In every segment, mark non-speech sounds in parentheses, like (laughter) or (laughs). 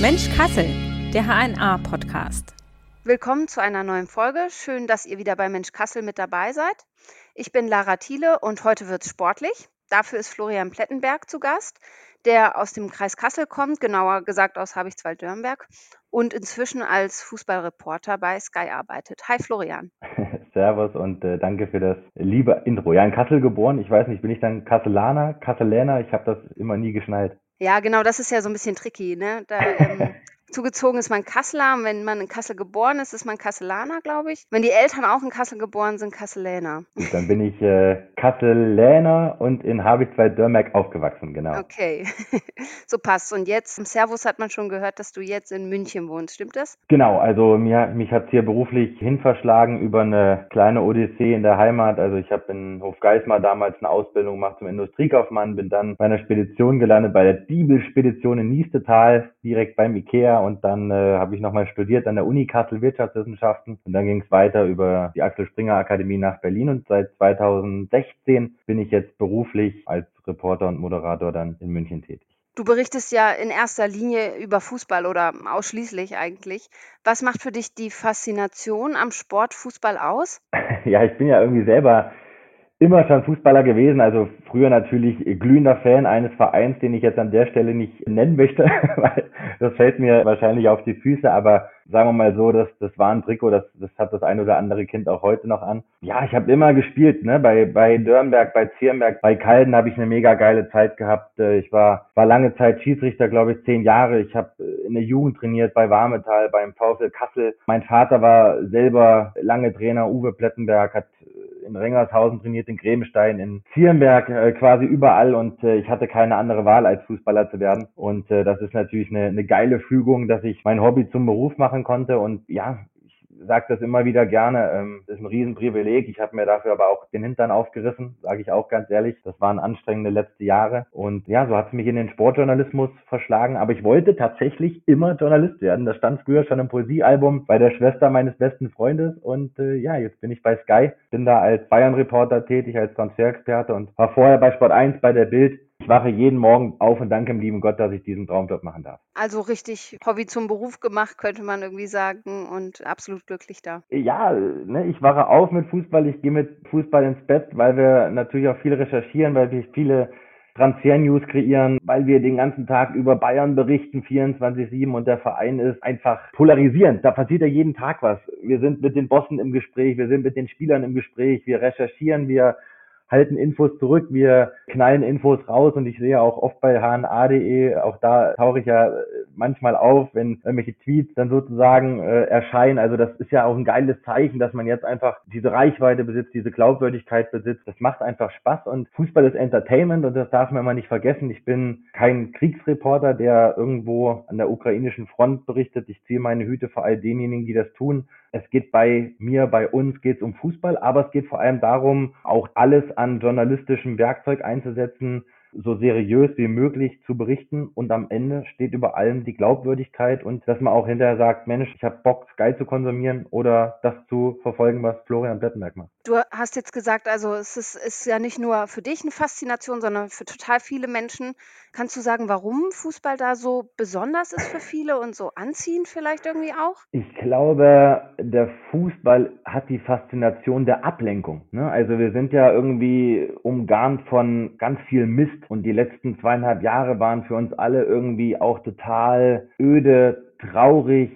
Mensch Kassel, der HNA-Podcast. Willkommen zu einer neuen Folge. Schön, dass ihr wieder bei Mensch Kassel mit dabei seid. Ich bin Lara Thiele und heute wird es sportlich. Dafür ist Florian Plettenberg zu Gast, der aus dem Kreis Kassel kommt, genauer gesagt aus Habichtswald-Dörnberg und inzwischen als Fußballreporter bei Sky arbeitet. Hi Florian. (laughs) Servus und äh, danke für das liebe Intro. Ja, in Kassel geboren. Ich weiß nicht, bin ich dann Kasselaner, Kasseläner? Ich habe das immer nie geschnallt. Ja, genau, das ist ja so ein bisschen tricky. Ne? Da ähm, (laughs) Zugezogen ist man Kasseler. Wenn man in Kassel geboren ist, ist man Kasselaner, glaube ich. Wenn die Eltern auch in Kassel geboren sind, Kasseläner. Gut, dann bin ich äh, Kasseläner und in Habichtswald-Dörmerk aufgewachsen, genau. Okay, (laughs) so passt. Und jetzt im Servus hat man schon gehört, dass du jetzt in München wohnst. Stimmt das? Genau, also mir, mich hat es hier beruflich hinverschlagen über eine kleine Odyssee in der Heimat. Also ich habe in Hofgeismar damals eine Ausbildung gemacht zum Industriekaufmann, bin dann bei einer Spedition gelandet, bei der Diebel-Spedition in Niestetal, direkt beim Ikea und dann äh, habe ich nochmal studiert an der Uni Kassel Wirtschaftswissenschaften und dann ging es weiter über die Axel Springer Akademie nach Berlin und seit 2016 bin ich jetzt beruflich als Reporter und Moderator dann in München tätig. Du berichtest ja in erster Linie über Fußball oder ausschließlich eigentlich. Was macht für dich die Faszination am Sport Fußball aus? (laughs) ja, ich bin ja irgendwie selber immer schon Fußballer gewesen, also früher natürlich glühender Fan eines Vereins, den ich jetzt an der Stelle nicht nennen möchte, (laughs) weil das fällt mir wahrscheinlich auf die Füße, aber sagen wir mal so, das, das war ein Trikot, das, das hat das ein oder andere Kind auch heute noch an. Ja, ich habe immer gespielt, ne? Bei, bei Dörnberg, bei Zierenberg, bei Kalden habe ich eine mega geile Zeit gehabt. Äh, ich war, war lange Zeit Schiedsrichter, glaube ich, zehn Jahre. Ich habe äh, in der Jugend trainiert bei Warmetal, beim VfL Kassel. Mein Vater war selber lange Trainer, Uwe Plettenberg, hat in Rengershausen trainiert, in Grebenstein, in Zierenberg, äh, quasi überall und äh, ich hatte keine andere Wahl, als Fußballer zu werden. Und äh, das ist natürlich eine, eine geile Fügung, dass ich mein Hobby zum Beruf machen konnte und ja, sage das immer wieder gerne. Ähm, das ist ein Riesenprivileg. Ich habe mir dafür aber auch den Hintern aufgerissen, sage ich auch ganz ehrlich. Das waren anstrengende letzte Jahre. Und ja, so hat es mich in den Sportjournalismus verschlagen. Aber ich wollte tatsächlich immer Journalist werden. Das stand früher schon im Poesiealbum bei der Schwester meines besten Freundes. Und äh, ja, jetzt bin ich bei Sky, bin da als Bayern-Reporter tätig, als Transferexperte und war vorher bei Sport 1 bei der Bild ich wache jeden Morgen auf und danke dem lieben Gott, dass ich diesen Traumjob machen darf. Also richtig Hobby zum Beruf gemacht, könnte man irgendwie sagen und absolut glücklich da. Ja, ne, ich wache auf mit Fußball, ich gehe mit Fußball ins Bett, weil wir natürlich auch viel recherchieren, weil wir viele Transfer-News kreieren, weil wir den ganzen Tag über Bayern berichten, 24-7 und der Verein ist einfach polarisierend. Da passiert ja jeden Tag was. Wir sind mit den Bossen im Gespräch, wir sind mit den Spielern im Gespräch, wir recherchieren, wir halten Infos zurück, wir knallen Infos raus und ich sehe auch oft bei hna.de, auch da tauche ich ja manchmal auf, wenn irgendwelche Tweets dann sozusagen äh, erscheinen. Also das ist ja auch ein geiles Zeichen, dass man jetzt einfach diese Reichweite besitzt, diese Glaubwürdigkeit besitzt. Das macht einfach Spaß und Fußball ist Entertainment und das darf man immer nicht vergessen. Ich bin kein Kriegsreporter, der irgendwo an der ukrainischen Front berichtet. Ich ziehe meine Hüte vor all denjenigen, die das tun. Es geht bei mir, bei uns geht es um Fußball, aber es geht vor allem darum, auch alles an journalistischem Werkzeug einzusetzen, so seriös wie möglich zu berichten und am Ende steht über allem die Glaubwürdigkeit und dass man auch hinterher sagt, Mensch, ich habe Bock, Sky zu konsumieren oder das zu verfolgen, was Florian Plettenberg macht. Du hast jetzt gesagt, also es ist, ist ja nicht nur für dich eine Faszination, sondern für total viele Menschen. Kannst du sagen, warum Fußball da so besonders ist für viele und so anziehend vielleicht irgendwie auch? Ich glaube, der Fußball hat die Faszination der Ablenkung. Ne? Also wir sind ja irgendwie umgarnt von ganz viel Mist und die letzten zweieinhalb Jahre waren für uns alle irgendwie auch total öde, traurig,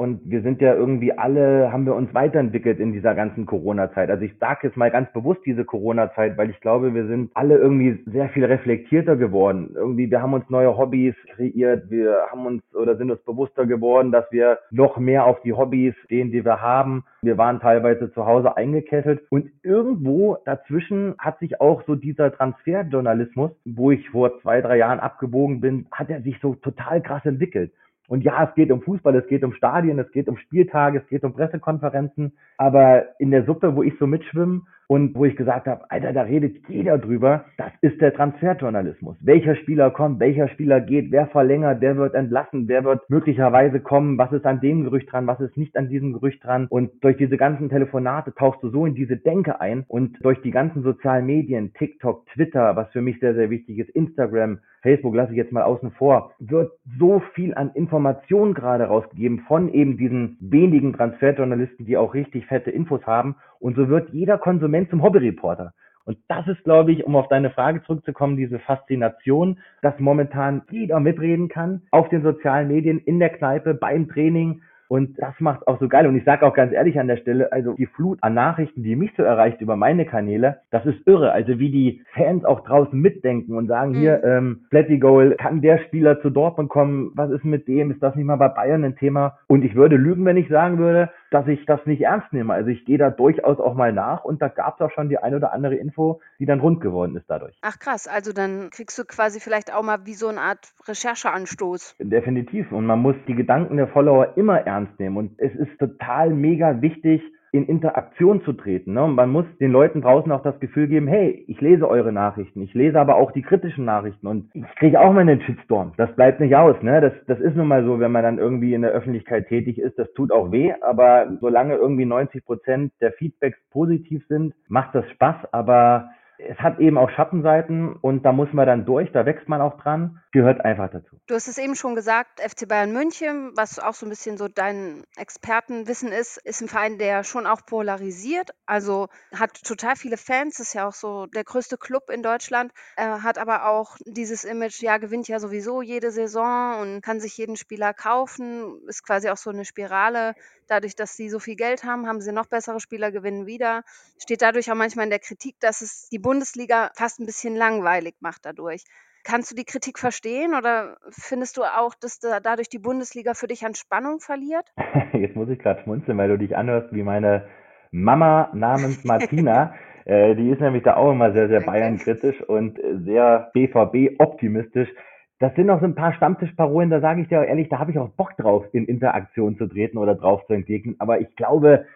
und wir sind ja irgendwie alle, haben wir uns weiterentwickelt in dieser ganzen Corona-Zeit. Also ich sage jetzt mal ganz bewusst diese Corona-Zeit, weil ich glaube, wir sind alle irgendwie sehr viel reflektierter geworden. Irgendwie, wir haben uns neue Hobbys kreiert, wir haben uns oder sind uns bewusster geworden, dass wir noch mehr auf die Hobbys stehen, die wir haben. Wir waren teilweise zu Hause eingekesselt und irgendwo dazwischen hat sich auch so dieser Transferjournalismus, wo ich vor zwei, drei Jahren abgebogen bin, hat er sich so total krass entwickelt. Und ja, es geht um Fußball, es geht um Stadien, es geht um Spieltage, es geht um Pressekonferenzen. Aber in der Suppe, wo ich so mitschwimme, und wo ich gesagt habe, Alter, da redet jeder drüber. Das ist der Transferjournalismus. Welcher Spieler kommt, welcher Spieler geht, wer verlängert, wer wird entlassen, wer wird möglicherweise kommen, was ist an dem Gerücht dran, was ist nicht an diesem Gerücht dran. Und durch diese ganzen Telefonate tauchst du so in diese Denke ein und durch die ganzen sozialen Medien, TikTok, Twitter, was für mich sehr, sehr wichtig ist, Instagram, Facebook lasse ich jetzt mal außen vor, wird so viel an Informationen gerade rausgegeben von eben diesen wenigen Transferjournalisten, die auch richtig fette Infos haben. Und so wird jeder Konsument zum Hobbyreporter. Und das ist, glaube ich, um auf deine Frage zurückzukommen, diese Faszination, dass momentan jeder mitreden kann auf den sozialen Medien, in der Kneipe, beim Training, und das macht auch so geil. Und ich sage auch ganz ehrlich an der Stelle, also die Flut an Nachrichten, die mich so erreicht über meine Kanäle, das ist irre. Also wie die Fans auch draußen mitdenken und sagen, mhm. hier, ähm, Flatty Goal, kann der Spieler zu Dortmund kommen? Was ist mit dem? Ist das nicht mal bei Bayern ein Thema? Und ich würde lügen, wenn ich sagen würde, dass ich das nicht ernst nehme. Also ich gehe da durchaus auch mal nach und da gab es auch schon die ein oder andere Info, die dann rund geworden ist dadurch. Ach krass, also dann kriegst du quasi vielleicht auch mal wie so eine Art Rechercheanstoß. Definitiv. Und man muss die Gedanken der Follower immer ernst nehmen. Und es ist total mega wichtig, in Interaktion zu treten. Ne? Und man muss den Leuten draußen auch das Gefühl geben, hey, ich lese eure Nachrichten, ich lese aber auch die kritischen Nachrichten und ich kriege auch mal einen Shitstorm. Das bleibt nicht aus. Ne? Das, das ist nun mal so, wenn man dann irgendwie in der Öffentlichkeit tätig ist, das tut auch weh, aber solange irgendwie 90 Prozent der Feedbacks positiv sind, macht das Spaß, aber es hat eben auch Schattenseiten und da muss man dann durch, da wächst man auch dran, gehört einfach dazu. Du hast es eben schon gesagt, FC Bayern München, was auch so ein bisschen so dein Expertenwissen ist, ist ein Verein, der schon auch polarisiert, also hat total viele Fans, ist ja auch so der größte Club in Deutschland, er hat aber auch dieses Image, ja, gewinnt ja sowieso jede Saison und kann sich jeden Spieler kaufen, ist quasi auch so eine Spirale. Dadurch, dass sie so viel Geld haben, haben sie noch bessere Spieler, gewinnen wieder. Steht dadurch auch manchmal in der Kritik, dass es die Bundesliga fast ein bisschen langweilig macht dadurch. Kannst du die Kritik verstehen oder findest du auch, dass da dadurch die Bundesliga für dich an Spannung verliert? (laughs) Jetzt muss ich gerade schmunzeln, weil du dich anhörst wie meine Mama namens Martina. (laughs) äh, die ist nämlich da auch immer sehr, sehr Bayern-kritisch und sehr BVB-optimistisch. Das sind noch so ein paar Stammtischparolen, da sage ich dir ehrlich, da habe ich auch Bock drauf, in Interaktion zu treten oder drauf zu entgegnen. Aber ich glaube,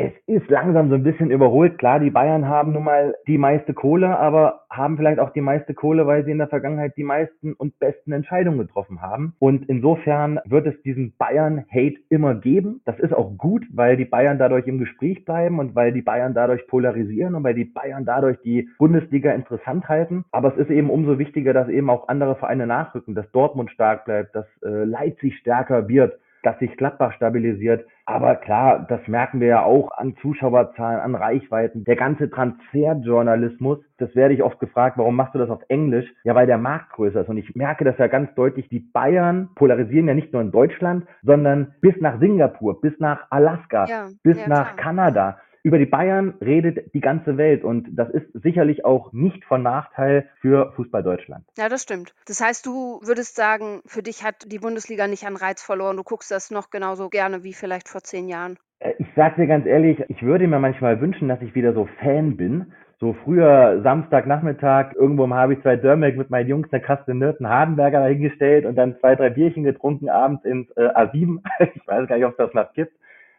es ist langsam so ein bisschen überholt. Klar, die Bayern haben nun mal die meiste Kohle, aber haben vielleicht auch die meiste Kohle, weil sie in der Vergangenheit die meisten und besten Entscheidungen getroffen haben. Und insofern wird es diesen Bayern-Hate immer geben. Das ist auch gut, weil die Bayern dadurch im Gespräch bleiben und weil die Bayern dadurch polarisieren und weil die Bayern dadurch die Bundesliga interessant halten. Aber es ist eben umso wichtiger, dass eben auch andere Vereine nachrücken, dass Dortmund stark bleibt, dass äh, Leipzig stärker wird dass sich Gladbach stabilisiert. Aber klar, das merken wir ja auch an Zuschauerzahlen, an Reichweiten. Der ganze Transferjournalismus, das werde ich oft gefragt, warum machst du das auf Englisch? Ja, weil der Markt größer ist. Und ich merke das ja ganz deutlich. Die Bayern polarisieren ja nicht nur in Deutschland, sondern bis nach Singapur, bis nach Alaska, ja, bis ja, nach klar. Kanada über die Bayern redet die ganze Welt und das ist sicherlich auch nicht von Nachteil für Fußball Deutschland. Ja, das stimmt. Das heißt, du würdest sagen, für dich hat die Bundesliga nicht an Reiz verloren. Du guckst das noch genauso gerne wie vielleicht vor zehn Jahren. Äh, ich sag dir ganz ehrlich, ich würde mir manchmal wünschen, dass ich wieder so Fan bin. So früher Samstagnachmittag, irgendwo habe ich zwei Dörmeck mit meinen Jungs eine Kaste Nürten Hardenberger dahingestellt und dann zwei, drei Bierchen getrunken abends ins äh, A7. (laughs) ich weiß gar nicht, ob es das noch gibt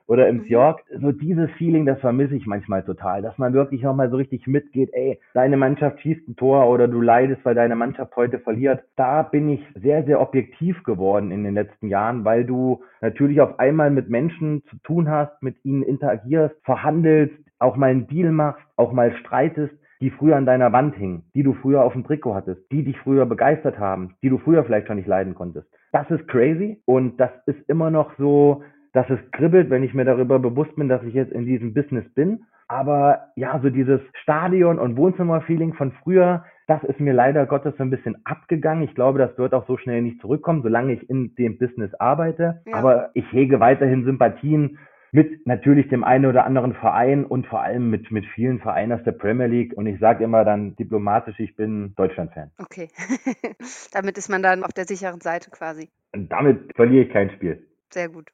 oder im mhm. Fjord. So dieses Feeling, das vermisse ich manchmal total, dass man wirklich nochmal so richtig mitgeht, ey, deine Mannschaft schießt ein Tor oder du leidest, weil deine Mannschaft heute verliert. Da bin ich sehr, sehr objektiv geworden in den letzten Jahren, weil du natürlich auf einmal mit Menschen zu tun hast, mit ihnen interagierst, verhandelst, auch mal einen Deal machst, auch mal streitest die früher an deiner Wand hingen, die du früher auf dem Trikot hattest, die dich früher begeistert haben, die du früher vielleicht schon nicht leiden konntest. Das ist crazy und das ist immer noch so dass es kribbelt, wenn ich mir darüber bewusst bin, dass ich jetzt in diesem Business bin. Aber ja, so dieses Stadion- und Wohnzimmer-Feeling von früher, das ist mir leider Gottes so ein bisschen abgegangen. Ich glaube, das wird auch so schnell nicht zurückkommen, solange ich in dem Business arbeite. Ja. Aber ich hege weiterhin Sympathien mit natürlich dem einen oder anderen Verein und vor allem mit, mit vielen Vereinen aus der Premier League. Und ich sage immer dann diplomatisch, ich bin Deutschland-Fan. Okay. (laughs) damit ist man dann auf der sicheren Seite quasi. Und damit verliere ich kein Spiel. Sehr gut.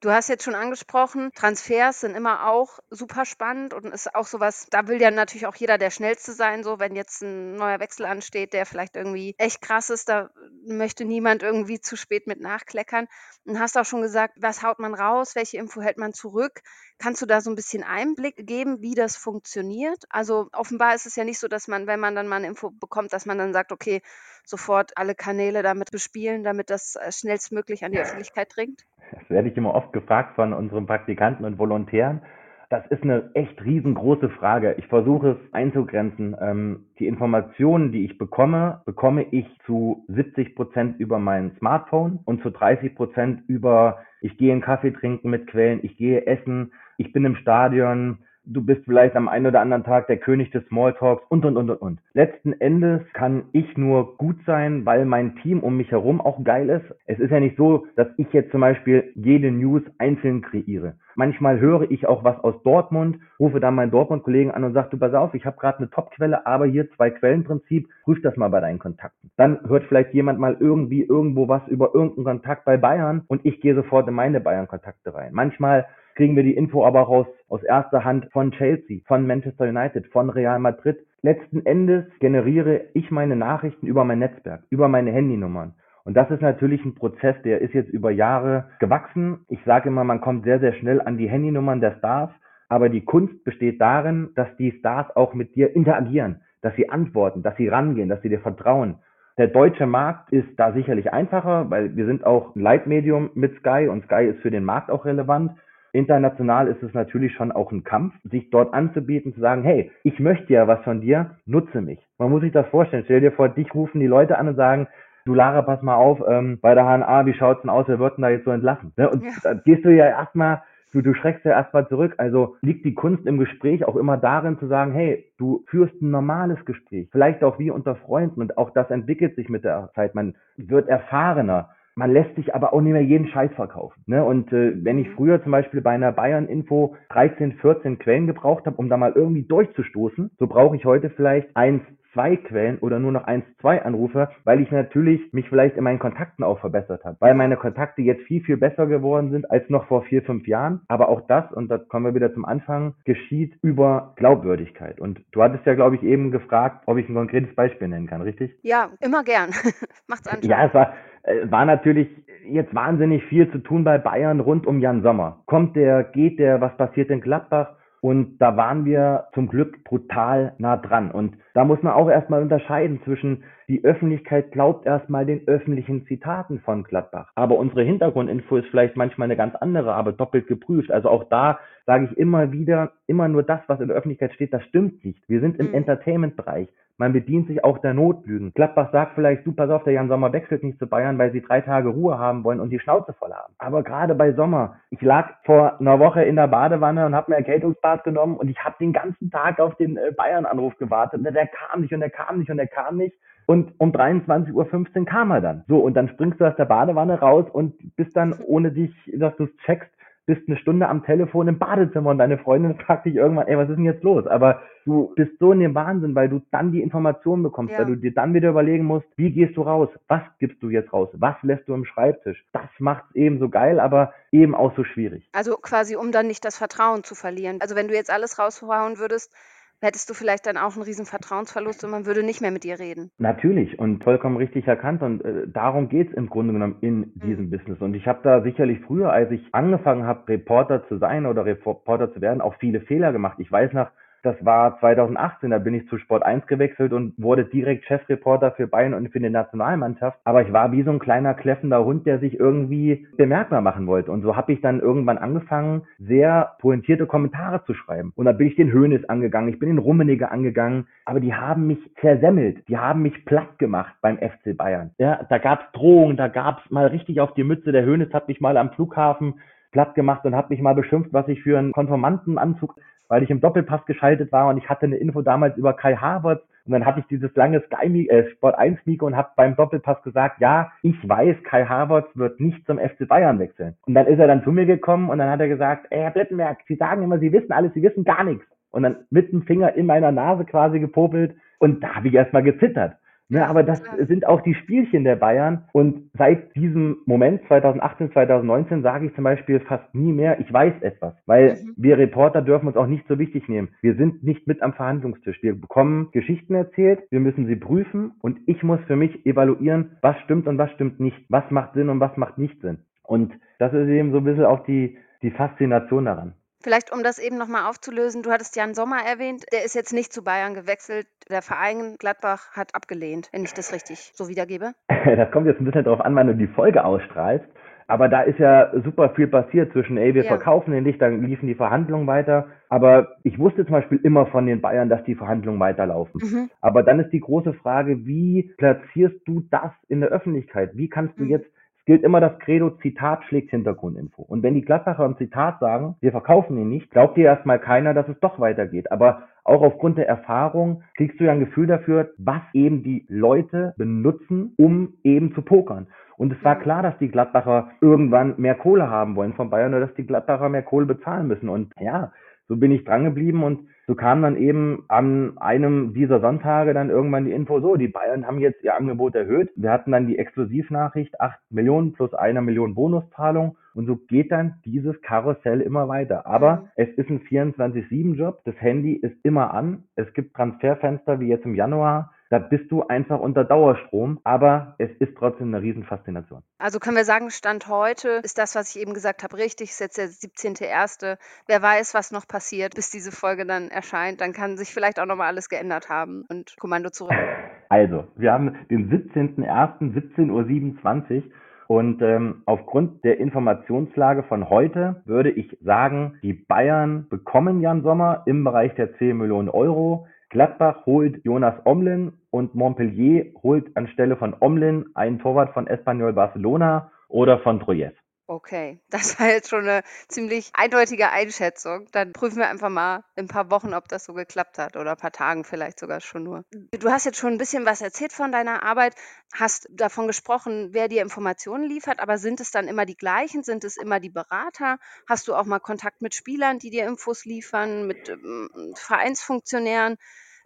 Du hast jetzt schon angesprochen, Transfers sind immer auch super spannend und ist auch sowas, da will ja natürlich auch jeder der Schnellste sein, so wenn jetzt ein neuer Wechsel ansteht, der vielleicht irgendwie echt krass ist, da möchte niemand irgendwie zu spät mit nachkleckern. Und hast auch schon gesagt, was haut man raus, welche Info hält man zurück? Kannst du da so ein bisschen Einblick geben, wie das funktioniert? Also offenbar ist es ja nicht so, dass man, wenn man dann mal eine Info bekommt, dass man dann sagt, okay, sofort alle Kanäle damit bespielen, damit das äh, schnellstmöglich an die Öffentlichkeit dringt. Das werde ich immer oft gefragt von unseren Praktikanten und Volontären. Das ist eine echt riesengroße Frage. Ich versuche es einzugrenzen. Ähm, die Informationen, die ich bekomme, bekomme ich zu 70 Prozent über mein Smartphone und zu 30 Prozent über, ich gehe einen Kaffee trinken mit Quellen, ich gehe essen, ich bin im Stadion, du bist vielleicht am einen oder anderen Tag der König des Smalltalks und, und, und, und, und. Letzten Endes kann ich nur gut sein, weil mein Team um mich herum auch geil ist. Es ist ja nicht so, dass ich jetzt zum Beispiel jede News einzeln kreiere. Manchmal höre ich auch was aus Dortmund, rufe dann meinen Dortmund-Kollegen an und sage, du pass auf, ich habe gerade eine Top-Quelle, aber hier zwei Quellenprinzip, prüf das mal bei deinen Kontakten. Dann hört vielleicht jemand mal irgendwie irgendwo was über irgendeinen Kontakt bei Bayern und ich gehe sofort in meine Bayern-Kontakte rein. Manchmal kriegen wir die Info aber raus aus erster Hand von Chelsea, von Manchester United, von Real Madrid. Letzten Endes generiere ich meine Nachrichten über mein Netzwerk, über meine Handynummern. Und das ist natürlich ein Prozess, der ist jetzt über Jahre gewachsen. Ich sage immer, man kommt sehr, sehr schnell an die Handynummern der Stars. Aber die Kunst besteht darin, dass die Stars auch mit dir interagieren, dass sie antworten, dass sie rangehen, dass sie dir vertrauen. Der deutsche Markt ist da sicherlich einfacher, weil wir sind auch ein Leitmedium mit Sky und Sky ist für den Markt auch relevant. International ist es natürlich schon auch ein Kampf, sich dort anzubieten, zu sagen, hey, ich möchte ja was von dir, nutze mich. Man muss sich das vorstellen. Stell dir vor, dich rufen die Leute an und sagen, du Lara, pass mal auf, ähm, bei der HNA, wie schaut's denn aus, wer wird denn da jetzt so entlassen? Ne? Und ja. da gehst du ja erstmal, du, du schreckst ja erstmal zurück. Also liegt die Kunst im Gespräch auch immer darin zu sagen, hey, du führst ein normales Gespräch, vielleicht auch wie unter Freunden und auch das entwickelt sich mit der Zeit. Man wird erfahrener. Man lässt sich aber auch nicht mehr jeden Scheiß verkaufen. Ne? Und äh, wenn ich früher zum Beispiel bei einer Bayern-Info 13, 14 Quellen gebraucht habe, um da mal irgendwie durchzustoßen, so brauche ich heute vielleicht eins, zwei Quellen oder nur noch eins, zwei Anrufe, weil ich natürlich mich vielleicht in meinen Kontakten auch verbessert habe, weil meine Kontakte jetzt viel, viel besser geworden sind als noch vor vier, fünf Jahren. Aber auch das, und da kommen wir wieder zum Anfang, geschieht über Glaubwürdigkeit. Und du hattest ja, glaube ich, eben gefragt, ob ich ein konkretes Beispiel nennen kann, richtig? Ja, immer gern. (laughs) Macht's an. Ja, es war, es war natürlich jetzt wahnsinnig viel zu tun bei Bayern rund um Jan Sommer. Kommt der, geht der, was passiert in Gladbach? Und da waren wir zum Glück brutal nah dran. Und da muss man auch erstmal unterscheiden zwischen, die Öffentlichkeit glaubt erstmal den öffentlichen Zitaten von Gladbach. Aber unsere Hintergrundinfo ist vielleicht manchmal eine ganz andere, aber doppelt geprüft. Also auch da sage ich immer wieder, immer nur das, was in der Öffentlichkeit steht, das stimmt nicht. Wir sind im mhm. Entertainment-Bereich. Man bedient sich auch der Notlügen. Gladbach sagt vielleicht, du pass auf, der Jan Sommer wechselt nicht zu Bayern, weil sie drei Tage Ruhe haben wollen und die Schnauze voll haben. Aber gerade bei Sommer, ich lag vor einer Woche in der Badewanne und habe mir Erkältungsbad genommen und ich habe den ganzen Tag auf den äh, Bayern-Anruf gewartet. Der kam nicht und der kam nicht und der kam nicht. Und um 23.15 Uhr kam er dann. So, und dann springst du aus der Badewanne raus und bist dann, ohne dich, dass du es checkst, bist eine Stunde am Telefon im Badezimmer und deine Freundin fragt dich irgendwann, ey, was ist denn jetzt los? Aber du bist so in dem Wahnsinn, weil du dann die Informationen bekommst, ja. weil du dir dann wieder überlegen musst, wie gehst du raus? Was gibst du jetzt raus? Was lässt du im Schreibtisch? Das macht es eben so geil, aber eben auch so schwierig. Also quasi, um dann nicht das Vertrauen zu verlieren. Also wenn du jetzt alles raushauen würdest, hättest du vielleicht dann auch einen riesen Vertrauensverlust und man würde nicht mehr mit dir reden. Natürlich und vollkommen richtig erkannt und äh, darum geht's im Grunde genommen in mhm. diesem mhm. Business. Und ich habe da sicherlich früher, als ich angefangen habe, Reporter zu sein oder Reporter zu werden, auch viele Fehler gemacht. Ich weiß noch, das war 2018, da bin ich zu Sport 1 gewechselt und wurde direkt Chefreporter für Bayern und für die Nationalmannschaft. Aber ich war wie so ein kleiner kläffender Hund, der sich irgendwie bemerkbar machen wollte. Und so habe ich dann irgendwann angefangen, sehr pointierte Kommentare zu schreiben. Und da bin ich den Hönes angegangen, ich bin den Rummenigge angegangen, aber die haben mich zersemmelt, die haben mich platt gemacht beim FC Bayern. Ja, da gab's Drohungen, da gab's mal richtig auf die Mütze. Der Hönes hat mich mal am Flughafen platt gemacht und hat mich mal beschimpft, was ich für einen Konformantenanzug weil ich im Doppelpass geschaltet war und ich hatte eine Info damals über Kai Havertz und dann hatte ich dieses lange Sky äh, Sport 1 Mikro und habe beim Doppelpass gesagt, ja, ich weiß, Kai Havertz wird nicht zum FC Bayern wechseln. Und dann ist er dann zu mir gekommen und dann hat er gesagt, ey, Herr Blettenberg, Sie sagen immer, Sie wissen alles, Sie wissen gar nichts. Und dann mit dem Finger in meiner Nase quasi gepopelt und da habe ich erstmal gezittert. Ne, aber das sind auch die Spielchen der Bayern. Und seit diesem Moment 2018, 2019 sage ich zum Beispiel fast nie mehr, ich weiß etwas. Weil mhm. wir Reporter dürfen uns auch nicht so wichtig nehmen. Wir sind nicht mit am Verhandlungstisch. Wir bekommen Geschichten erzählt, wir müssen sie prüfen und ich muss für mich evaluieren, was stimmt und was stimmt nicht. Was macht Sinn und was macht nicht Sinn. Und das ist eben so ein bisschen auch die, die Faszination daran. Vielleicht, um das eben nochmal aufzulösen, du hattest Jan Sommer erwähnt, der ist jetzt nicht zu Bayern gewechselt. Der Verein Gladbach hat abgelehnt, wenn ich das richtig so wiedergebe. (laughs) Das kommt jetzt ein bisschen darauf an, wann du die Folge ausstrahlst. Aber da ist ja super viel passiert zwischen, ey, wir ja. verkaufen den nicht, dann liefen die Verhandlungen weiter. Aber ich wusste zum Beispiel immer von den Bayern, dass die Verhandlungen weiterlaufen. Mhm. Aber dann ist die große Frage, wie platzierst du das in der Öffentlichkeit? Wie kannst du mhm. jetzt gilt immer das Credo, Zitat schlägt Hintergrundinfo. Und wenn die Gladbacher im Zitat sagen, wir verkaufen ihn nicht, glaubt dir erstmal keiner, dass es doch weitergeht. Aber auch aufgrund der Erfahrung kriegst du ja ein Gefühl dafür, was eben die Leute benutzen, um eben zu pokern. Und es war klar, dass die Gladbacher irgendwann mehr Kohle haben wollen von Bayern oder dass die Gladbacher mehr Kohle bezahlen müssen. Und ja, so bin ich drangeblieben und so kam dann eben an einem dieser Sonntage dann irgendwann die Info, so, die Bayern haben jetzt ihr Angebot erhöht. Wir hatten dann die Exklusivnachricht, 8 Millionen plus eine Million Bonuszahlung. Und so geht dann dieses Karussell immer weiter. Aber es ist ein 24-7-Job. Das Handy ist immer an. Es gibt Transferfenster wie jetzt im Januar da bist du einfach unter Dauerstrom, aber es ist trotzdem eine Riesenfaszination. Also können wir sagen, Stand heute ist das, was ich eben gesagt habe, richtig, ist jetzt der 17.01. Wer weiß, was noch passiert, bis diese Folge dann erscheint, dann kann sich vielleicht auch nochmal alles geändert haben und Kommando zurück. (laughs) Also, wir haben den 17.01. 17.27 Uhr und ähm, aufgrund der Informationslage von heute würde ich sagen, die Bayern bekommen Jan Sommer im Bereich der 10 Millionen Euro. Gladbach holt Jonas Omlin und Montpellier holt anstelle von Omlin einen Torwart von Espanyol Barcelona oder von Troyes. Okay, (laughs) das war jetzt schon eine ziemlich eindeutige Einschätzung. Dann prüfen wir einfach mal in ein paar Wochen, ob das so geklappt hat oder ein paar Tagen vielleicht sogar schon nur. Du hast jetzt schon ein bisschen was erzählt von deiner Arbeit, hast davon gesprochen, wer dir Informationen liefert, aber sind es dann immer die gleichen? Sind es immer die Berater? Hast du auch mal Kontakt mit Spielern, die dir Infos liefern, mit ähm, Vereinsfunktionären?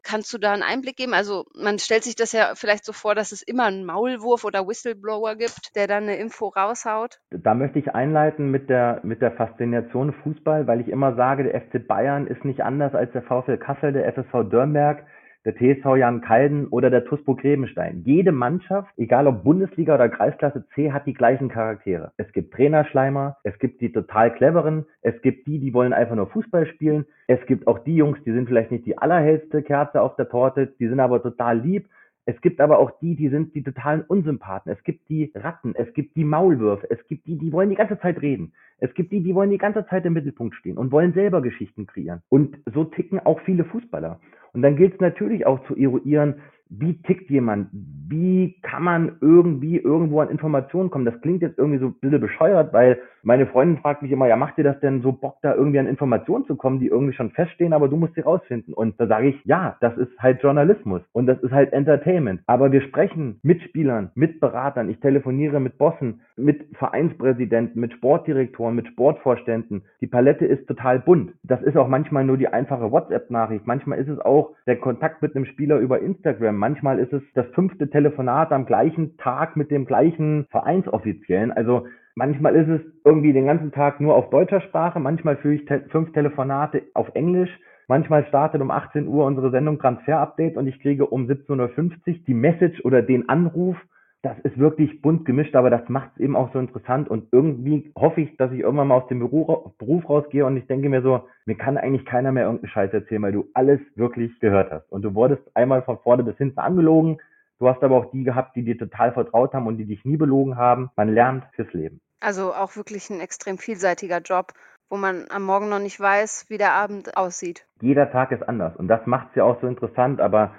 Kannst du da einen Einblick geben? Also man stellt sich das ja vielleicht so vor, dass es immer einen Maulwurf oder Whistleblower gibt, der dann eine Info raushaut. Da möchte ich einleiten mit der, mit der Faszination Fußball, weil ich immer sage, der FC Bayern ist nicht anders als der VfL Kassel, der FSV Dürnberg der TSV Jan Kalden oder der TuSpo Grebenstein. Jede Mannschaft, egal ob Bundesliga oder Kreisklasse C, hat die gleichen Charaktere. Es gibt Trainerschleimer, es gibt die total cleveren, es gibt die, die wollen einfach nur Fußball spielen, es gibt auch die Jungs, die sind vielleicht nicht die allerhellste Kerze auf der Torte, die sind aber total lieb. Es gibt aber auch die, die sind die totalen Unsympathen. Es gibt die Ratten, es gibt die Maulwürfe, es gibt die, die wollen die ganze Zeit reden. Es gibt die, die wollen die ganze Zeit im Mittelpunkt stehen und wollen selber Geschichten kreieren. Und so ticken auch viele Fußballer. Und dann gilt es natürlich auch zu eruieren, wie tickt jemand? Wie kann man irgendwie irgendwo an Informationen kommen? Das klingt jetzt irgendwie so ein bisschen bescheuert, weil meine Freundin fragt mich immer, ja, macht dir das denn so Bock, da irgendwie an Informationen zu kommen, die irgendwie schon feststehen, aber du musst sie rausfinden? Und da sage ich, ja, das ist halt Journalismus und das ist halt Entertainment. Aber wir sprechen mit Spielern, mit Beratern, ich telefoniere mit Bossen, mit Vereinspräsidenten, mit Sportdirektoren, mit Sportvorständen. Die Palette ist total bunt. Das ist auch manchmal nur die einfache WhatsApp-Nachricht. Manchmal ist es auch der Kontakt mit einem Spieler über Instagram. Manchmal ist es das fünfte Telefonat am gleichen Tag mit dem gleichen Vereinsoffiziellen. Also manchmal ist es irgendwie den ganzen Tag nur auf deutscher Sprache. Manchmal führe ich te fünf Telefonate auf Englisch. Manchmal startet um 18 Uhr unsere Sendung Transfer Update und ich kriege um 17.50 Uhr die Message oder den Anruf das ist wirklich bunt gemischt, aber das macht es eben auch so interessant und irgendwie hoffe ich, dass ich irgendwann mal aus dem Beruf, Beruf rausgehe und ich denke mir so, mir kann eigentlich keiner mehr irgendeinen Scheiß erzählen, weil du alles wirklich gehört hast. Und du wurdest einmal von vorne bis hinten angelogen, du hast aber auch die gehabt, die dir total vertraut haben und die dich nie belogen haben. Man lernt fürs Leben. Also auch wirklich ein extrem vielseitiger Job wo man am Morgen noch nicht weiß, wie der Abend aussieht. Jeder Tag ist anders und das macht es ja auch so interessant, aber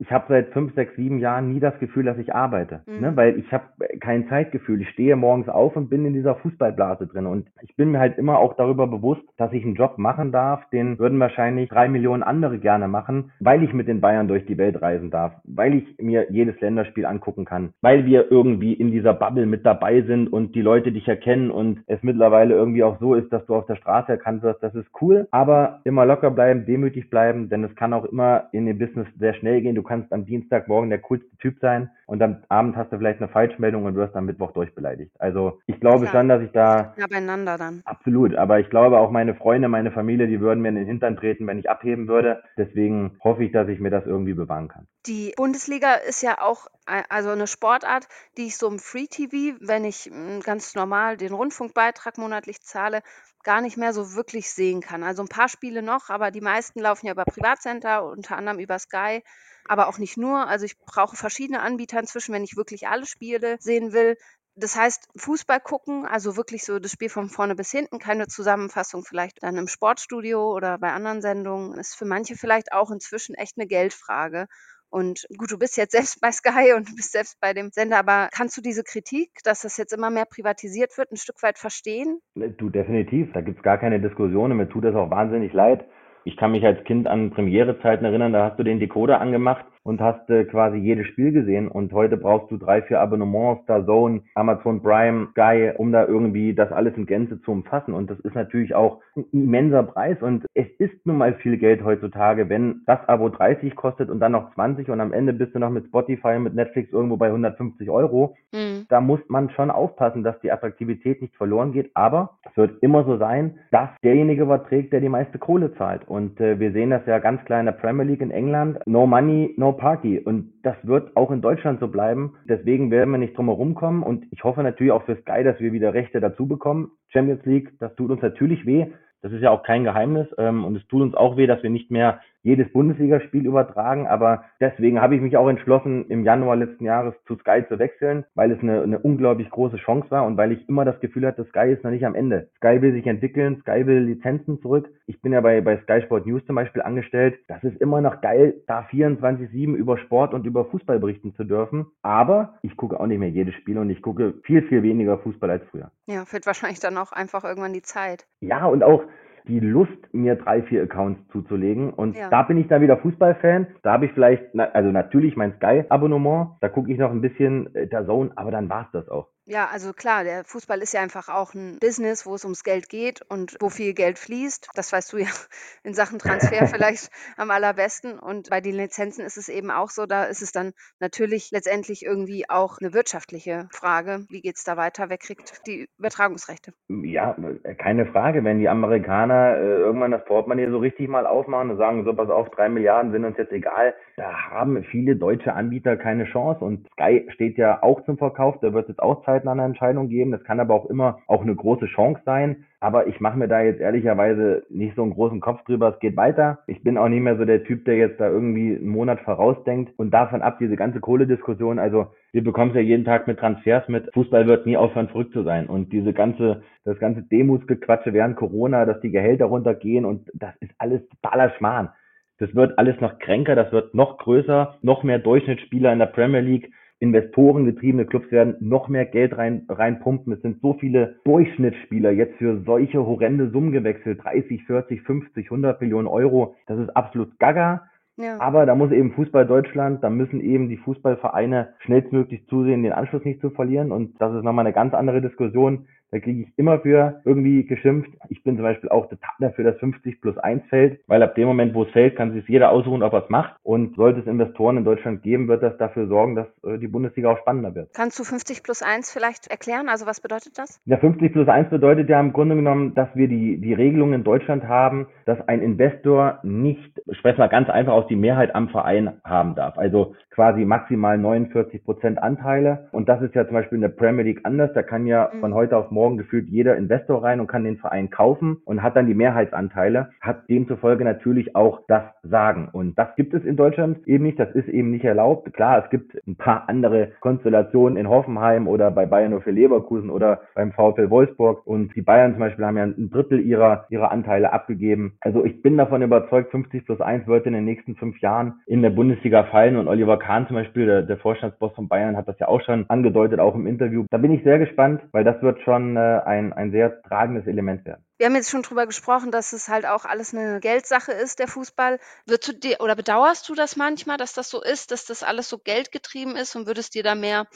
ich habe seit fünf, sechs, sieben Jahren nie das Gefühl, dass ich arbeite, mhm. ne? weil ich habe kein Zeitgefühl. Ich stehe morgens auf und bin in dieser Fußballblase drin und ich bin mir halt immer auch darüber bewusst, dass ich einen Job machen darf, den würden wahrscheinlich drei Millionen andere gerne machen, weil ich mit den Bayern durch die Welt reisen darf, weil ich mir jedes Länderspiel angucken kann, weil wir irgendwie in dieser Bubble mit dabei sind und die Leute dich erkennen und es mittlerweile irgendwie auch so ist, dass du auf der Straße erkannt wirst. Das ist cool, aber immer locker bleiben, demütig bleiben, denn es kann auch immer in dem Business sehr schnell gehen. Du kannst am Dienstagmorgen der coolste Typ sein und am Abend hast du vielleicht eine Falschmeldung und wirst am Mittwoch durchbeleidigt. Also ich glaube Klar. schon, dass ich da ja, beieinander dann. Absolut, aber ich glaube auch meine Freunde, meine Familie, die würden mir in den Hintern treten, wenn ich abheben würde. Deswegen hoffe ich, dass ich mir das irgendwie bewahren kann. Die Bundesliga ist ja auch also eine Sportart, die ich so im Free TV, wenn ich ganz normal den Rundfunkbeitrag monatlich zahle, gar nicht mehr so wirklich sehen kann. Also ein paar Spiele noch, aber die meisten laufen ja über Privatcenter, unter anderem über Sky, aber auch nicht nur. Also ich brauche verschiedene Anbieter inzwischen, wenn ich wirklich alle Spiele sehen will. Das heißt, Fußball gucken, also wirklich so das Spiel von vorne bis hinten, keine Zusammenfassung vielleicht dann im Sportstudio oder bei anderen Sendungen, ist für manche vielleicht auch inzwischen echt eine Geldfrage. Und gut, du bist jetzt (laughs) selbst bei Sky und du bist selbst bei dem Sender, aber kannst du diese Kritik, dass das jetzt immer mehr privatisiert wird, ein Stück weit verstehen? Ne, du, definitiv. Da gibt es gar keine Diskussion und mir tut das auch wahnsinnig leid. Ich kann mich als Kind an Premierezeiten erinnern, da hast du den Decoder angemacht und hast äh, quasi jedes Spiel gesehen. Und heute brauchst du drei, vier Abonnements, da Zone, Amazon Prime, Sky, um da irgendwie das alles in Gänze zu umfassen. Und das ist natürlich auch ein immenser Preis. Und es ist nun mal viel Geld heutzutage, wenn das Abo 30 kostet und dann noch 20 und am Ende bist du noch mit Spotify und mit Netflix irgendwo bei 150 Euro. Mhm. Da muss man schon aufpassen, dass die Attraktivität nicht verloren geht, aber es wird immer so sein, dass derjenige überträgt, der die meiste Kohle zahlt. Und äh, wir sehen das ja ganz klar in der Premier League in England, no money, no Party. Und das wird auch in Deutschland so bleiben. Deswegen werden wir nicht drum herum kommen. Und ich hoffe natürlich auch für Sky, dass wir wieder Rechte dazu bekommen. Champions League, das tut uns natürlich weh. Das ist ja auch kein Geheimnis. Ähm, und es tut uns auch weh, dass wir nicht mehr jedes Bundesligaspiel übertragen, aber deswegen habe ich mich auch entschlossen, im Januar letzten Jahres zu Sky zu wechseln, weil es eine, eine unglaublich große Chance war und weil ich immer das Gefühl hatte, Sky ist noch nicht am Ende. Sky will sich entwickeln, Sky will Lizenzen zurück. Ich bin ja bei, bei Sky Sport News zum Beispiel angestellt. Das ist immer noch geil, da 24-7 über Sport und über Fußball berichten zu dürfen. Aber ich gucke auch nicht mehr jedes Spiel und ich gucke viel, viel weniger Fußball als früher. Ja, wird wahrscheinlich dann auch einfach irgendwann die Zeit. Ja, und auch die Lust, mir drei, vier Accounts zuzulegen. Und ja. da bin ich dann wieder Fußballfan. Da habe ich vielleicht, also natürlich mein Sky-Abonnement. Da gucke ich noch ein bisschen äh, der Zone, aber dann war es das auch. Ja, also klar, der Fußball ist ja einfach auch ein Business, wo es ums Geld geht und wo viel Geld fließt. Das weißt du ja (laughs) in Sachen Transfer vielleicht (laughs) am allerbesten. Und bei den Lizenzen ist es eben auch so, da ist es dann natürlich letztendlich irgendwie auch eine wirtschaftliche Frage. Wie geht es da weiter? Wer kriegt die Übertragungsrechte? Ja, keine Frage. Wenn die Amerikaner äh, irgendwann das Portemonnaie so richtig mal aufmachen und sagen, so pass auf, drei Milliarden sind uns jetzt egal, da haben viele deutsche Anbieter keine Chance. Und Sky steht ja auch zum Verkauf, da wird es auch Zeit zeitnah eine Entscheidung geben. Das kann aber auch immer auch eine große Chance sein. Aber ich mache mir da jetzt ehrlicherweise nicht so einen großen Kopf drüber. Es geht weiter. Ich bin auch nicht mehr so der Typ, der jetzt da irgendwie einen Monat vorausdenkt. Und davon ab, diese ganze Kohlediskussion, also wir bekommen es ja jeden Tag mit Transfers mit. Fußball wird nie aufhören, verrückt zu sein. Und diese ganze, das ganze Demutsgequatsche während Corona, dass die Gehälter runtergehen und das ist alles totaler Schmarrn. Das wird alles noch kränker, das wird noch größer, noch mehr Durchschnittsspieler in der Premier League. Investorengetriebene Clubs werden noch mehr Geld rein, reinpumpen. Es sind so viele Durchschnittsspieler jetzt für solche horrende Summen gewechselt. 30, 40, 50, 100 Millionen Euro. Das ist absolut gaga. Ja. Aber da muss eben Fußball Deutschland, da müssen eben die Fußballvereine schnellstmöglich zusehen, den Anschluss nicht zu verlieren. Und das ist nochmal eine ganz andere Diskussion. Da kriege ich immer für irgendwie geschimpft. Ich bin zum Beispiel auch total dafür, dass 50 plus 1 fällt, weil ab dem Moment, wo es fällt, kann sich jeder ausruhen, ob er es macht. Und sollte es Investoren in Deutschland geben, wird das dafür sorgen, dass äh, die Bundesliga auch spannender wird. Kannst du 50 plus 1 vielleicht erklären? Also was bedeutet das? Ja, 50 plus 1 bedeutet ja im Grunde genommen, dass wir die, die Regelung in Deutschland haben, dass ein Investor nicht, sprechen wir ganz einfach aus, die Mehrheit am Verein haben darf. Also quasi maximal 49 Prozent Anteile. Und das ist ja zum Beispiel in der Premier League anders. Da kann ja mhm. von heute auf morgen gefühlt jeder Investor rein und kann den Verein kaufen und hat dann die Mehrheitsanteile, hat demzufolge natürlich auch das Sagen. Und das gibt es in Deutschland eben nicht. Das ist eben nicht erlaubt. Klar, es gibt ein paar andere Konstellationen in Hoffenheim oder bei Bayern für Leverkusen oder beim VfL Wolfsburg. Und die Bayern zum Beispiel haben ja ein Drittel ihrer, ihrer Anteile abgegeben. Also ich bin davon überzeugt, 50 plus 1 wird in den nächsten fünf Jahren in der Bundesliga fallen. Und Oliver Kahn zum Beispiel, der, der Vorstandsboss von Bayern, hat das ja auch schon angedeutet, auch im Interview. Da bin ich sehr gespannt, weil das wird schon äh, ein, ein sehr tragendes Element werden. Wir haben jetzt schon drüber gesprochen, dass es halt auch alles eine Geldsache ist, der Fußball. Würdest du dir oder bedauerst du das manchmal, dass das so ist, dass das alles so geldgetrieben ist und würdest dir da mehr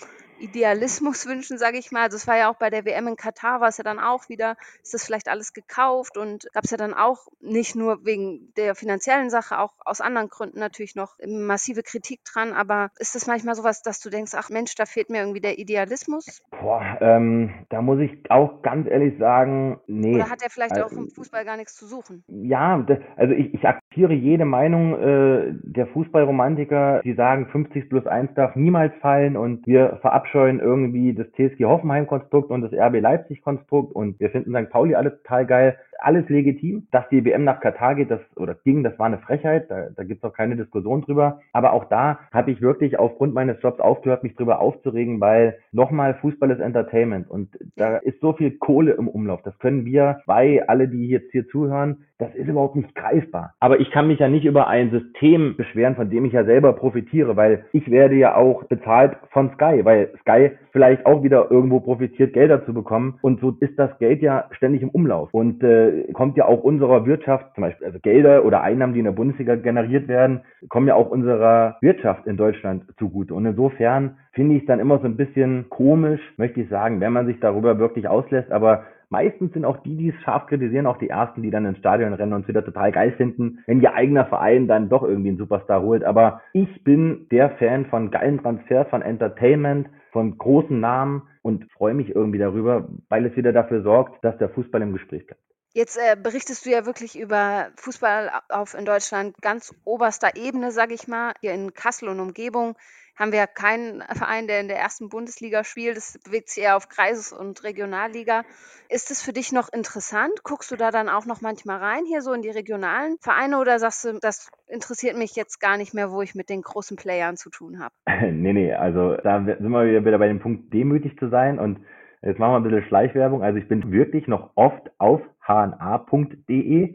Idealismus wünschen, sage ich mal. Also es war ja auch bei der WM in Katar, war es ja dann auch wieder, ist das vielleicht alles gekauft und gab es ja dann auch nicht nur wegen der finanziellen Sache, auch aus anderen Gründen natürlich noch massive Kritik dran. Aber ist das manchmal sowas, dass du denkst, ach Mensch, da fehlt mir irgendwie der Idealismus? Boah, ähm, da muss ich auch ganz ehrlich sagen, nee. Oder hat er vielleicht also, auch im Fußball gar nichts zu suchen? Ja, also ich, ich akzeptiere jede Meinung äh, der Fußballromantiker, die sagen, 50 plus 1 darf niemals fallen und wir verabscheuen irgendwie das TSG Hoffenheim-Konstrukt und das RB Leipzig-Konstrukt und wir finden St. Pauli alle total geil alles legitim. Dass die WM nach Katar geht, das oder ging, das war eine Frechheit. Da, da gibt es auch keine Diskussion drüber. Aber auch da habe ich wirklich aufgrund meines Jobs aufgehört, mich drüber aufzuregen, weil nochmal Fußball ist Entertainment und da ist so viel Kohle im Umlauf. Das können wir zwei, alle, die jetzt hier zuhören, das ist überhaupt nicht greifbar. Aber ich kann mich ja nicht über ein System beschweren, von dem ich ja selber profitiere, weil ich werde ja auch bezahlt von Sky, weil Sky vielleicht auch wieder irgendwo profitiert, Gelder zu bekommen. Und so ist das Geld ja ständig im Umlauf. Und äh, kommt ja auch unserer Wirtschaft, zum Beispiel also Gelder oder Einnahmen, die in der Bundesliga generiert werden, kommen ja auch unserer Wirtschaft in Deutschland zugute. Und insofern finde ich es dann immer so ein bisschen komisch, möchte ich sagen, wenn man sich darüber wirklich auslässt. Aber meistens sind auch die, die es scharf kritisieren, auch die ersten, die dann ins Stadion rennen und es wieder total geil finden, wenn ihr eigener Verein dann doch irgendwie einen Superstar holt. Aber ich bin der Fan von geilen Transfers, von Entertainment, von großen Namen und freue mich irgendwie darüber, weil es wieder dafür sorgt, dass der Fußball im Gespräch bleibt. Jetzt äh, berichtest du ja wirklich über Fußball auf in Deutschland ganz oberster Ebene, sage ich mal. Hier in Kassel und Umgebung haben wir ja keinen Verein, der in der ersten Bundesliga spielt. Es bewegt sich eher auf Kreises- und Regionalliga. Ist es für dich noch interessant? Guckst du da dann auch noch manchmal rein, hier so in die regionalen Vereine, oder sagst du, das interessiert mich jetzt gar nicht mehr, wo ich mit den großen Playern zu tun habe? (laughs) nee, nee, also da sind wir wieder bei dem Punkt, demütig zu sein und Jetzt machen wir ein bisschen Schleichwerbung. Also ich bin wirklich noch oft auf hna.de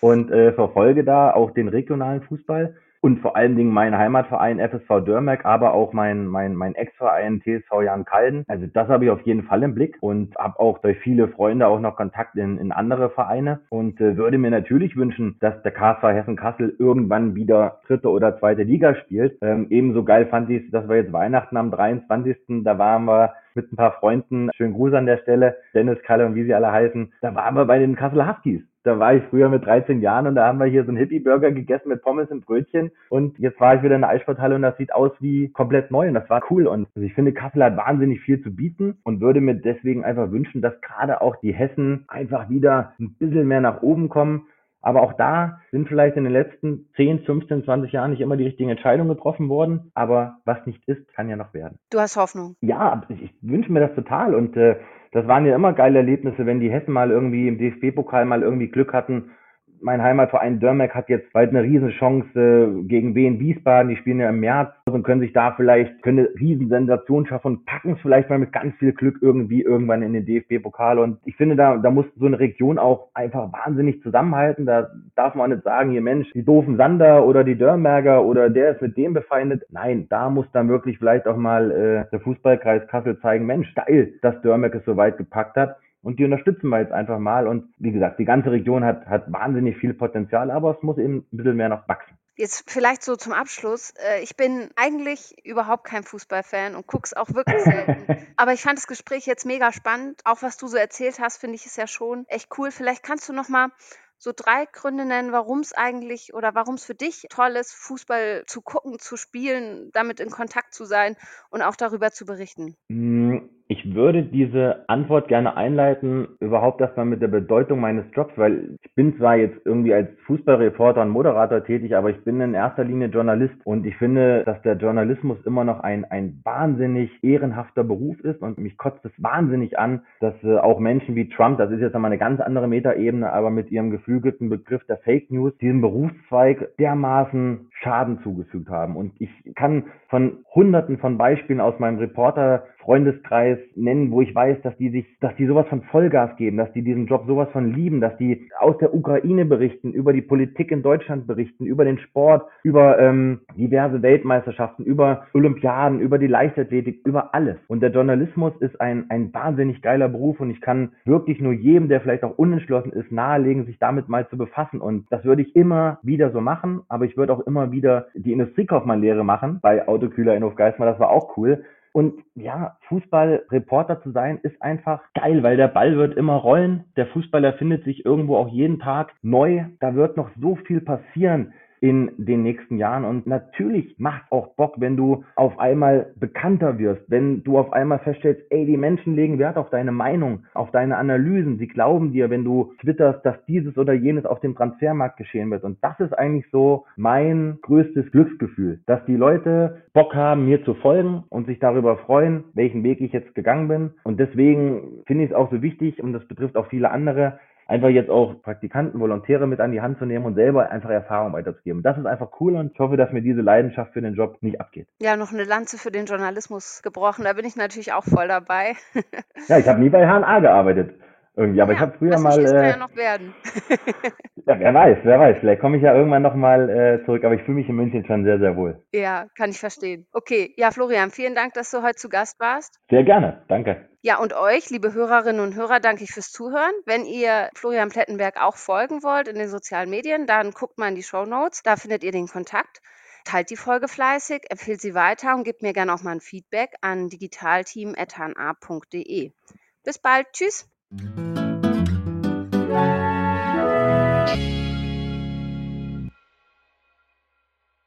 und äh, verfolge da auch den regionalen Fußball und vor allen Dingen meinen Heimatverein FSV Dörmerk, aber auch mein, mein, mein Ex-Verein TSV Jan Kalden. Also das habe ich auf jeden Fall im Blick und habe auch durch viele Freunde auch noch Kontakt in, in andere Vereine und äh, würde mir natürlich wünschen, dass der KSV Hessen-Kassel irgendwann wieder dritte oder zweite Liga spielt. Ähm, ebenso geil fand ich es, dass wir jetzt Weihnachten am 23. Da waren wir mit ein paar Freunden. Schönen Gruß an der Stelle. Dennis, Kalle und wie sie alle heißen. Da waren wir bei den Kassel Huskies. Da war ich früher mit 13 Jahren und da haben wir hier so einen Hippie-Burger gegessen mit Pommes und Brötchen. Und jetzt war ich wieder in der Eissporthalle und das sieht aus wie komplett neu und das war cool. Und also ich finde, Kassel hat wahnsinnig viel zu bieten und würde mir deswegen einfach wünschen, dass gerade auch die Hessen einfach wieder ein bisschen mehr nach oben kommen. Aber auch da sind vielleicht in den letzten 10, 15, 20 Jahren nicht immer die richtigen Entscheidungen getroffen worden. Aber was nicht ist, kann ja noch werden. Du hast Hoffnung. Ja, ich wünsche mir das total. Und äh, das waren ja immer geile Erlebnisse, wenn die Hessen mal irgendwie im DFB-Pokal mal irgendwie Glück hatten mein Heimatverein Dörmeck hat jetzt bald eine Riesenchance gegen Wien Wiesbaden. Die spielen ja im März und können sich da vielleicht, können eine Riesensensation schaffen und packen es vielleicht mal mit ganz viel Glück irgendwie irgendwann in den DFB-Pokal. Und ich finde, da, da muss so eine Region auch einfach wahnsinnig zusammenhalten. Da darf man nicht sagen, hier Mensch, die doofen Sander oder die Dörmerger oder der ist mit dem befeindet. Nein, da muss dann wirklich vielleicht auch mal äh, der Fußballkreis Kassel zeigen, Mensch, geil, dass Dörmeck es so weit gepackt hat. Und die unterstützen wir jetzt einfach mal. Und wie gesagt, die ganze Region hat, hat wahnsinnig viel Potenzial, aber es muss eben ein bisschen mehr noch wachsen. Jetzt vielleicht so zum Abschluss. Äh, ich bin eigentlich überhaupt kein Fußballfan und gucke es auch wirklich selten. (laughs) Aber ich fand das Gespräch jetzt mega spannend. Auch was du so erzählt hast, finde ich es ja schon echt cool. Vielleicht kannst du noch mal so drei Gründe nennen, warum es eigentlich oder warum es für dich toll ist, Fußball zu gucken, zu spielen, damit in Kontakt zu sein und auch darüber zu berichten? Ich würde diese Antwort gerne einleiten, überhaupt erstmal mit der Bedeutung meines Jobs, weil ich bin zwar jetzt irgendwie als Fußballreporter und Moderator tätig, aber ich bin in erster Linie Journalist und ich finde, dass der Journalismus immer noch ein, ein wahnsinnig ehrenhafter Beruf ist und mich kotzt es wahnsinnig an, dass äh, auch Menschen wie Trump, das ist jetzt einmal eine ganz andere Metaebene, aber mit ihrem geflügelten Begriff der Fake News, diesem Berufszweig dermaßen Schaden zugefügt haben. Und ich kann von hunderten von Beispielen aus meinem Reporter Freundeskreis nennen, wo ich weiß, dass die sich, dass die sowas von Vollgas geben, dass die diesen Job sowas von lieben, dass die aus der Ukraine berichten, über die Politik in Deutschland berichten, über den Sport, über ähm, diverse Weltmeisterschaften, über Olympiaden, über die Leichtathletik, über alles. Und der Journalismus ist ein, ein wahnsinnig geiler Beruf und ich kann wirklich nur jedem, der vielleicht auch unentschlossen ist, nahelegen, sich damit mal zu befassen. Und das würde ich immer wieder so machen, aber ich würde auch immer wieder die Industriekaufmannlehre machen bei Autokühler in Hofgeismar, das war auch cool Und ja, Fußballreporter zu sein, ist einfach geil, weil der Ball wird immer rollen. Der Fußballer findet sich irgendwo auch jeden Tag neu. Da wird noch so viel passieren in den nächsten Jahren. Und natürlich macht auch Bock, wenn du auf einmal bekannter wirst, wenn du auf einmal feststellst, ey, die Menschen legen Wert auf deine Meinung, auf deine Analysen. Sie glauben dir, wenn du twitterst, dass dieses oder jenes auf dem Transfermarkt geschehen wird. Und das ist eigentlich so mein größtes Glücksgefühl, dass die Leute Bock haben, mir zu folgen und sich darüber freuen, welchen Weg ich jetzt gegangen bin. Und deswegen finde ich es auch so wichtig, und das betrifft auch viele andere, einfach jetzt auch Praktikanten, Volontäre mit an die Hand zu nehmen und selber einfach Erfahrung weiterzugeben. Das ist einfach cool und ich hoffe, dass mir diese Leidenschaft für den Job nicht abgeht. Ja, noch eine Lanze für den Journalismus gebrochen, da bin ich natürlich auch voll dabei. (laughs) ja, ich habe nie bei HNA gearbeitet irgendwie. Aber ja, ich habe früher mal. Äh, ja noch werden. (laughs) ja, wer weiß, wer weiß. Vielleicht komme ich ja irgendwann nochmal äh, zurück, aber ich fühle mich in München schon sehr, sehr wohl. Ja, kann ich verstehen. Okay, ja, Florian, vielen Dank, dass du heute zu Gast warst. Sehr gerne, danke. Ja, und euch, liebe Hörerinnen und Hörer, danke ich fürs Zuhören. Wenn ihr Florian Plettenberg auch folgen wollt in den sozialen Medien, dann guckt mal in die Show Notes, da findet ihr den Kontakt. Teilt die Folge fleißig, empfiehlt sie weiter und gebt mir gerne auch mal ein Feedback an digitalteam.hna.de. Bis bald, tschüss.